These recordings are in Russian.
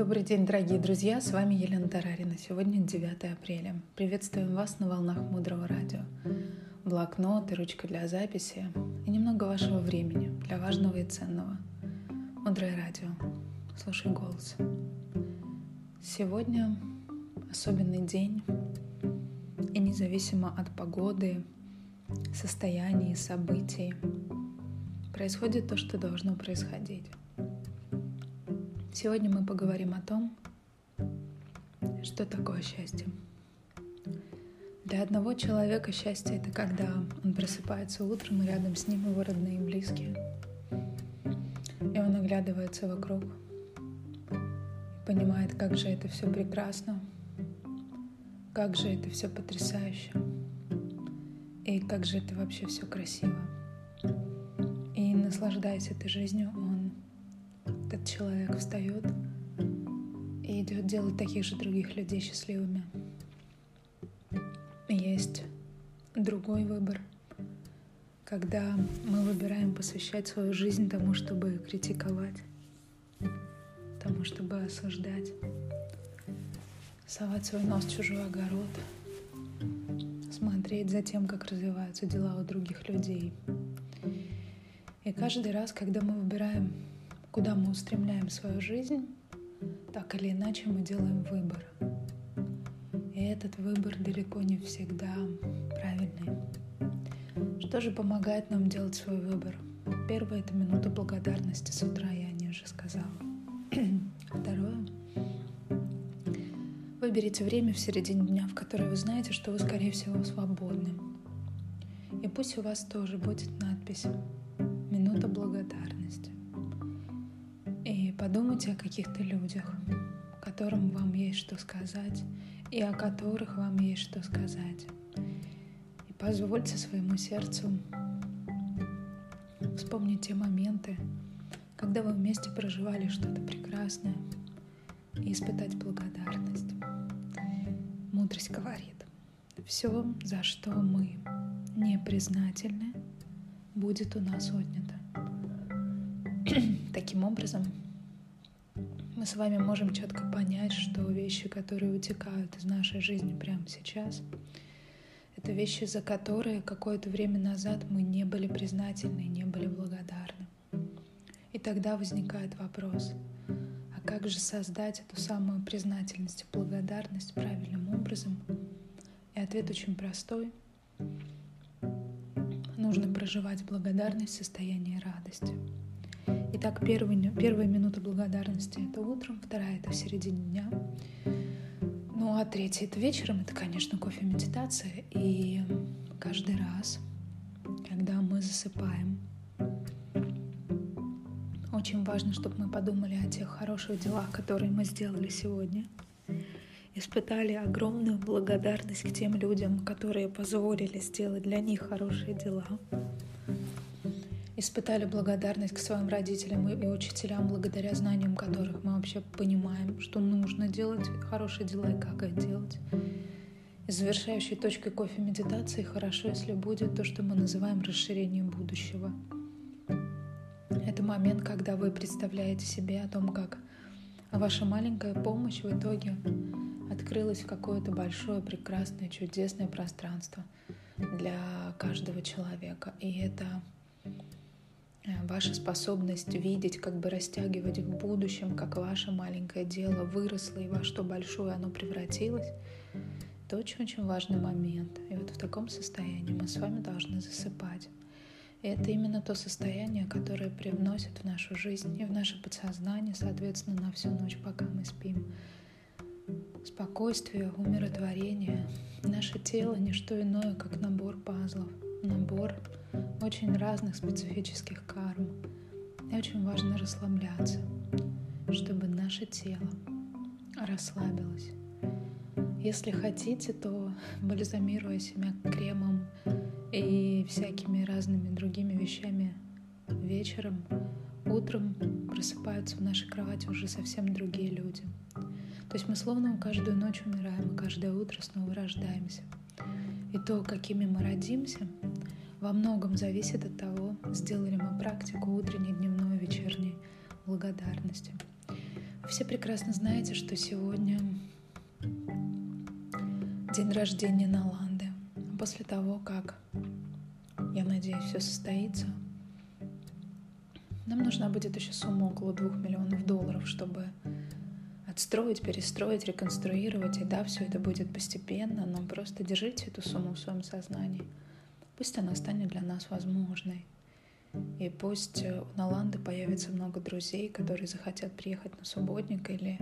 Добрый день, дорогие друзья! С вами Елена Тарарина. Сегодня 9 апреля. Приветствуем вас на волнах Мудрого Радио. Блокнот и ручка для записи и немного вашего времени для важного и ценного. Мудрое Радио. Слушай голос. Сегодня особенный день, и независимо от погоды, состояний, событий, происходит то, что должно происходить. Сегодня мы поговорим о том, что такое счастье. Для одного человека счастье — это когда он просыпается утром, и рядом с ним его родные и близкие. И он оглядывается вокруг понимает, как же это все прекрасно, как же это все потрясающе, и как же это вообще все красиво. И наслаждаясь этой жизнью, он этот человек встает и идет делать таких же других людей счастливыми. Есть другой выбор, когда мы выбираем посвящать свою жизнь тому, чтобы критиковать, тому, чтобы осуждать, совать свой нос в чужой огород, смотреть за тем, как развиваются дела у других людей. И каждый раз, когда мы выбираем куда мы устремляем свою жизнь, так или иначе мы делаем выбор. И этот выбор далеко не всегда правильный. Что же помогает нам делать свой выбор? Первое — это минута благодарности с утра, я не уже сказала. Второе — выберите время в середине дня, в которое вы знаете, что вы, скорее всего, свободны. И пусть у вас тоже будет надпись «Минута благодарности». Подумайте о каких-то людях, которым вам есть что сказать, и о которых вам есть что сказать. И позвольте своему сердцу вспомнить те моменты, когда вы вместе проживали что-то прекрасное, и испытать благодарность. Мудрость говорит, все, за что мы не признательны, будет у нас отнято. Таким образом, мы с вами можем четко понять, что вещи, которые утекают из нашей жизни прямо сейчас, это вещи, за которые какое-то время назад мы не были признательны, не были благодарны. И тогда возникает вопрос, а как же создать эту самую признательность и благодарность правильным образом? И ответ очень простой. Нужно проживать благодарность в состоянии радости. Итак, первый, первая минута благодарности — это утром, вторая — это в середине дня. Ну а третья — это вечером, это, конечно, кофе-медитация. И каждый раз, когда мы засыпаем, очень важно, чтобы мы подумали о тех хороших делах, которые мы сделали сегодня. Испытали огромную благодарность к тем людям, которые позволили сделать для них хорошие дела испытали благодарность к своим родителям и учителям, благодаря знаниям которых мы вообще понимаем, что нужно делать хорошие дела и как их делать. И завершающей точкой кофе медитации хорошо, если будет то, что мы называем расширением будущего. Это момент, когда вы представляете себе о том, как ваша маленькая помощь в итоге открылась в какое-то большое, прекрасное, чудесное пространство для каждого человека. И это ваша способность видеть, как бы растягивать в будущем, как ваше маленькое дело выросло и во что большое оно превратилось, это очень-очень важный момент. И вот в таком состоянии мы с вами должны засыпать. И это именно то состояние, которое привносит в нашу жизнь и в наше подсознание, соответственно, на всю ночь, пока мы спим. Спокойствие, умиротворение. Наше тело — не что иное, как набор пазлов, набор очень разных специфических карм. И очень важно расслабляться, чтобы наше тело расслабилось. Если хотите, то бальзамируя себя кремом и всякими разными другими вещами вечером, утром просыпаются в нашей кровати уже совсем другие люди. То есть мы словно каждую ночь умираем, и каждое утро снова рождаемся. И то, какими мы родимся, во многом зависит от того, сделали мы практику утренней, дневной, вечерней благодарности. все прекрасно знаете, что сегодня день рождения Наланды. После того, как, я надеюсь, все состоится, нам нужна будет еще сумма около двух миллионов долларов, чтобы отстроить, перестроить, реконструировать. И да, все это будет постепенно, но просто держите эту сумму в своем сознании. Пусть она станет для нас возможной. И пусть э, у Наланды появится много друзей, которые захотят приехать на субботник или,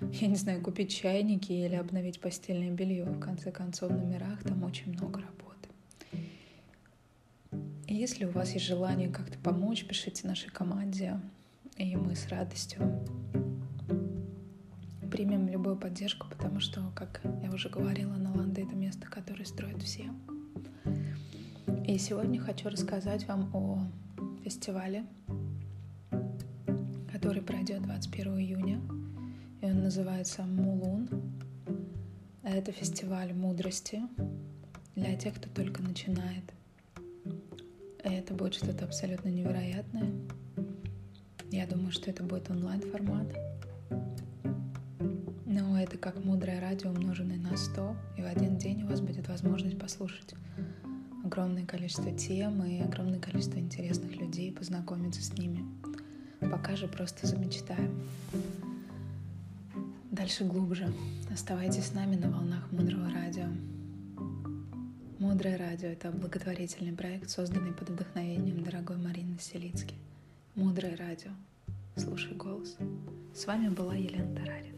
я не знаю, купить чайники или обновить постельное белье. В конце концов, в номерах там очень много работы. И если у вас есть желание как-то помочь, пишите нашей команде, и мы с радостью примем любую поддержку, потому что, как я уже говорила, Наланда — это место, которое строят все. И сегодня хочу рассказать вам о фестивале, который пройдет 21 июня. И он называется Мулун. Это фестиваль мудрости для тех, кто только начинает. И это будет что-то абсолютно невероятное. Я думаю, что это будет онлайн-формат. Но это как мудрое радио, умноженное на 100, и в один день у вас будет возможность послушать огромное количество тем и огромное количество интересных людей, познакомиться с ними. Пока же просто замечтаем. Дальше глубже. Оставайтесь с нами на волнах Мудрого радио. Мудрое радио — это благотворительный проект, созданный под вдохновением дорогой Марины Селицки. Мудрое радио. Слушай голос. С вами была Елена Тарари.